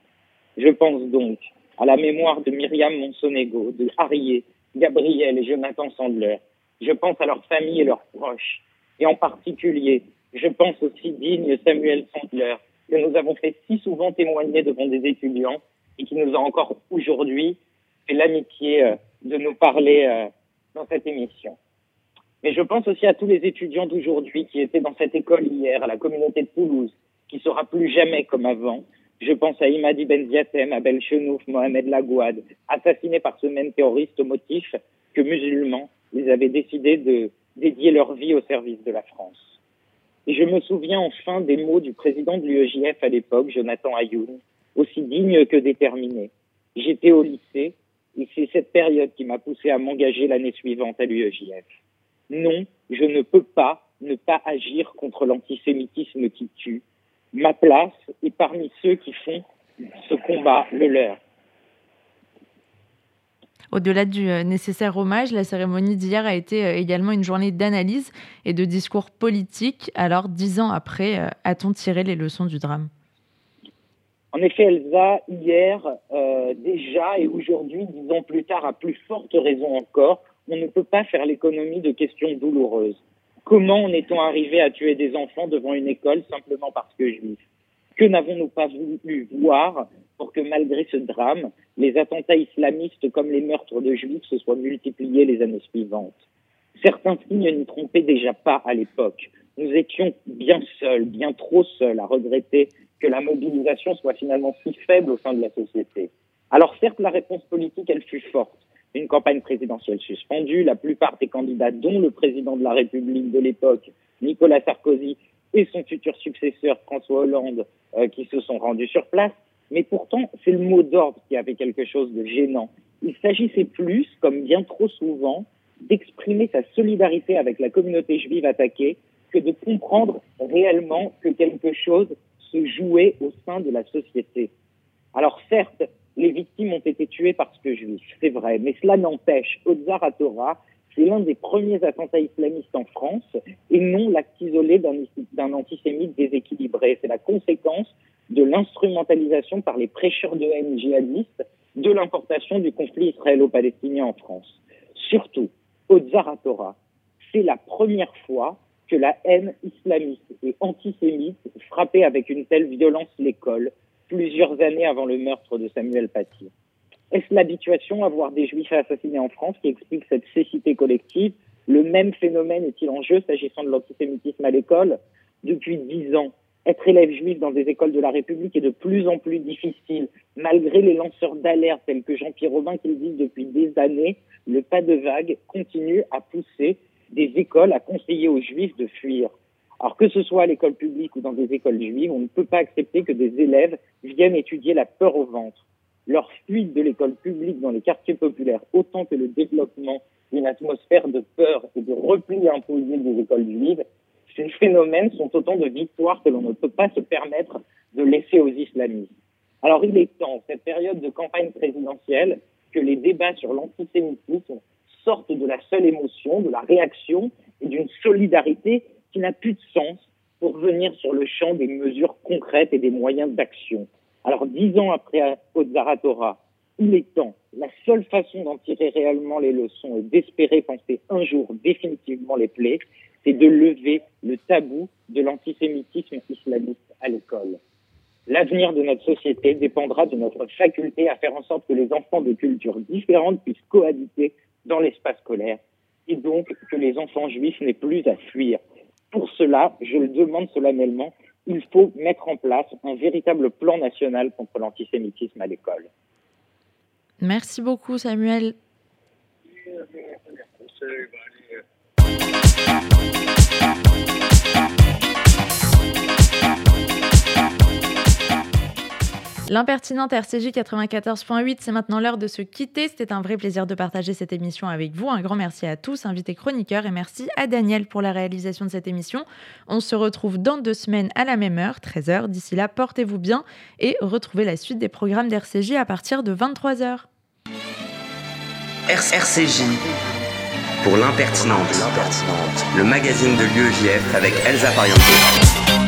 Je pense donc à la mémoire de Myriam Monsonego, de Harriet, Gabriel et Jonathan Sandler. Je pense à leurs familles et leurs proches. Et en particulier, je pense au si digne Samuel Sandler, que nous avons fait si souvent témoigner devant des étudiants et qui nous a encore aujourd'hui fait l'amitié euh, de nous parler euh, dans cette émission. Mais je pense aussi à tous les étudiants d'aujourd'hui qui étaient dans cette école hier, à la communauté de Toulouse, qui sera plus jamais comme avant. Je pense à Imadi Benziatem, Abel Chenouf, Mohamed Lagouad, assassinés par ce même terroriste au motif que musulmans, ils avaient décidé de dédier leur vie au service de la France. Et je me souviens enfin des mots du président de l'UEJF à l'époque, Jonathan Ayoun, aussi digne que déterminé. J'étais au lycée et c'est cette période qui m'a poussé à m'engager l'année suivante à l'UEJF. Non, je ne peux pas ne pas agir contre l'antisémitisme qui tue. Ma place est parmi ceux qui font ce combat le leur. Au-delà du euh, nécessaire hommage, la cérémonie d'hier a été euh, également une journée d'analyse et de discours politique. Alors, dix ans après, euh, a-t-on tiré les leçons du drame? En effet, Elsa, hier, déjà et aujourd'hui, dix ans plus tard, à plus forte raison encore, on ne peut pas faire l'économie de questions douloureuses. Comment en est-on arrivé à tuer des enfants devant une école simplement parce que juifs? Que n'avons-nous pas voulu voir pour que malgré ce drame, les attentats islamistes comme les meurtres de juifs se soient multipliés les années suivantes? Certains signes n'y trompaient déjà pas à l'époque. Nous étions bien seuls, bien trop seuls à regretter que la mobilisation soit finalement si faible au sein de la société. Alors certes, la réponse politique, elle fut forte une campagne présidentielle suspendue. La plupart des candidats, dont le président de la République de l'époque, Nicolas Sarkozy, et son futur successeur, François Hollande, euh, qui se sont rendus sur place. Mais pourtant, c'est le mot d'ordre qui avait quelque chose de gênant. Il s'agissait plus, comme bien trop souvent, d'exprimer sa solidarité avec la communauté juive attaquée que de comprendre réellement que quelque chose se jouait au sein de la société. Alors certes, les victimes ont été tuées parce que juifs, c'est vrai, mais cela n'empêche, Otzar Torah, c'est l'un des premiers attentats islamistes en France et non l'acte isolé d'un antisémite déséquilibré. C'est la conséquence de l'instrumentalisation par les prêcheurs de haine djihadistes de l'importation du conflit israélo-palestinien en France. Surtout, Otzar Torah, c'est la première fois que la haine islamiste et antisémite frappait avec une telle violence l'école, plusieurs années avant le meurtre de Samuel Paty. Est-ce l'habituation à voir des juifs assassinés en France qui explique cette cécité collective? Le même phénomène est-il en jeu s'agissant de l'antisémitisme à l'école? Depuis dix ans, être élève juif dans des écoles de la République est de plus en plus difficile. Malgré les lanceurs d'alerte tels que Jean-Pierre Robin qui le disent depuis des années, le pas de vague continue à pousser des écoles à conseiller aux juifs de fuir. Alors que ce soit à l'école publique ou dans des écoles juives, on ne peut pas accepter que des élèves viennent étudier la peur au ventre. Leur fuite de l'école publique dans les quartiers populaires, autant que le développement d'une atmosphère de peur et de repli imposé des écoles juives, ces phénomènes sont autant de victoires que l'on ne peut pas se permettre de laisser aux islamistes. Alors il est temps, cette période de campagne présidentielle, que les débats sur l'antisémitisme sortent de la seule émotion, de la réaction et d'une solidarité qui n'a plus de sens pour venir sur le champ des mesures concrètes et des moyens d'action. Alors, dix ans après Otzaratora, il est temps. La seule façon d'en tirer réellement les leçons et d'espérer penser un jour définitivement les plaies, c'est de lever le tabou de l'antisémitisme islamiste à l'école. L'avenir de notre société dépendra de notre faculté à faire en sorte que les enfants de cultures différentes puissent cohabiter dans l'espace scolaire et donc que les enfants juifs n'aient plus à fuir. Pour cela, je le demande solennellement, il faut mettre en place un véritable plan national contre l'antisémitisme à l'école. Merci beaucoup Samuel. L'impertinente RCJ 94.8, c'est maintenant l'heure de se quitter. C'était un vrai plaisir de partager cette émission avec vous. Un grand merci à tous, invités chroniqueurs, et merci à Daniel pour la réalisation de cette émission. On se retrouve dans deux semaines à la même heure, 13h. D'ici là, portez-vous bien et retrouvez la suite des programmes d'RCJ à partir de 23h. RCJ pour l'impertinente, le magazine de l'UEJF avec Elsa Pariente.